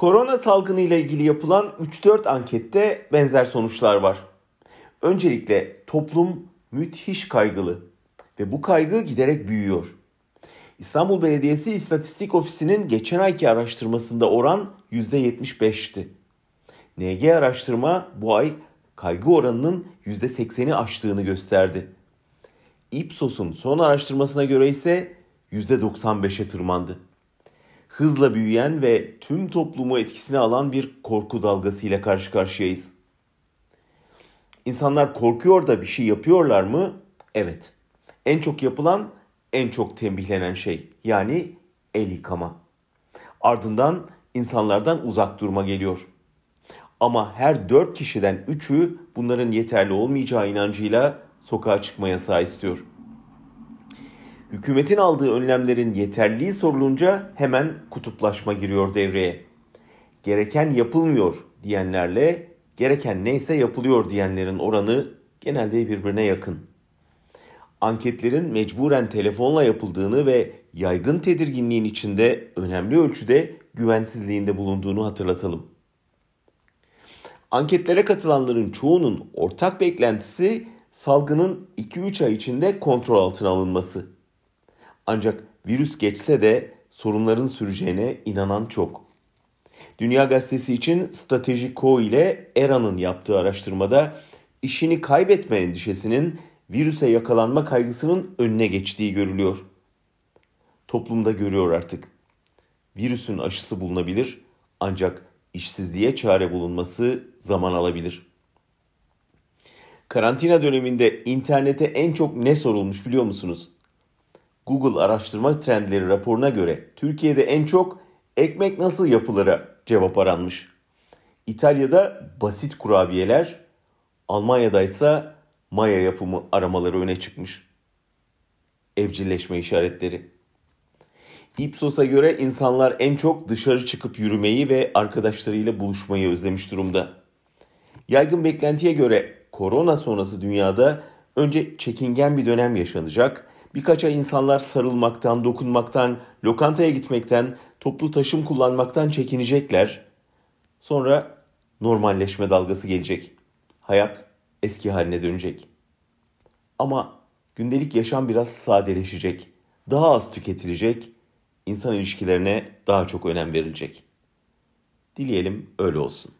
Korona salgını ile ilgili yapılan 3-4 ankette benzer sonuçlar var. Öncelikle toplum müthiş kaygılı ve bu kaygı giderek büyüyor. İstanbul Belediyesi İstatistik Ofisi'nin geçen ayki araştırmasında oran %75'ti. NG araştırma bu ay kaygı oranının %80'i aştığını gösterdi. Ipsos'un son araştırmasına göre ise %95'e tırmandı. Hızla büyüyen ve tüm toplumu etkisine alan bir korku dalgası ile karşı karşıyayız. İnsanlar korkuyor da bir şey yapıyorlar mı? Evet. En çok yapılan, en çok tembihlenen şey yani el yıkama. Ardından insanlardan uzak durma geliyor. Ama her dört kişiden üçü bunların yeterli olmayacağı inancıyla sokağa çıkma yasağı istiyor. Hükümetin aldığı önlemlerin yeterliliği sorulunca hemen kutuplaşma giriyor devreye. Gereken yapılmıyor diyenlerle gereken neyse yapılıyor diyenlerin oranı genelde birbirine yakın. Anketlerin mecburen telefonla yapıldığını ve yaygın tedirginliğin içinde önemli ölçüde güvensizliğinde bulunduğunu hatırlatalım. Anketlere katılanların çoğunun ortak beklentisi salgının 2-3 ay içinde kontrol altına alınması. Ancak virüs geçse de sorunların süreceğine inanan çok. Dünya Gazetesi için Strateji Co ile ERA'nın yaptığı araştırmada işini kaybetme endişesinin virüse yakalanma kaygısının önüne geçtiği görülüyor. Toplumda görüyor artık. Virüsün aşısı bulunabilir ancak işsizliğe çare bulunması zaman alabilir. Karantina döneminde internete en çok ne sorulmuş biliyor musunuz? Google araştırma trendleri raporuna göre Türkiye'de en çok ekmek nasıl yapılır'a cevap aranmış. İtalya'da basit kurabiyeler, Almanya'da ise maya yapımı aramaları öne çıkmış. Evcilleşme işaretleri. Ipsos'a göre insanlar en çok dışarı çıkıp yürümeyi ve arkadaşlarıyla buluşmayı özlemiş durumda. Yaygın beklentiye göre korona sonrası dünyada önce çekingen bir dönem yaşanacak. Birkaç ay insanlar sarılmaktan, dokunmaktan, lokantaya gitmekten, toplu taşım kullanmaktan çekinecekler. Sonra normalleşme dalgası gelecek. Hayat eski haline dönecek. Ama gündelik yaşam biraz sadeleşecek. Daha az tüketilecek insan ilişkilerine daha çok önem verilecek. Dileyelim öyle olsun.